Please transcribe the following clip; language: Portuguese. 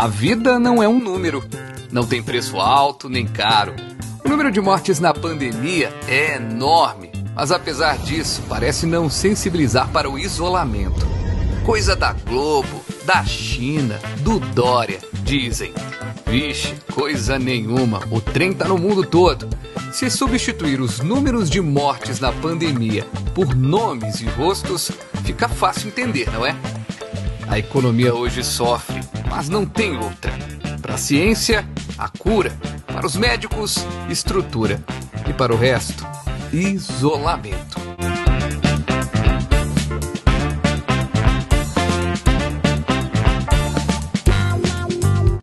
A vida não é um número. Não tem preço alto nem caro. O número de mortes na pandemia é enorme, mas apesar disso, parece não sensibilizar para o isolamento. Coisa da Globo, da China, do Dória, dizem. Vixe, coisa nenhuma, o trem tá no mundo todo. Se substituir os números de mortes na pandemia por nomes e rostos, fica fácil entender, não é? A economia hoje sofre, mas não tem outra. Para a ciência, a cura. Para os médicos, estrutura. E para o resto, isolamento.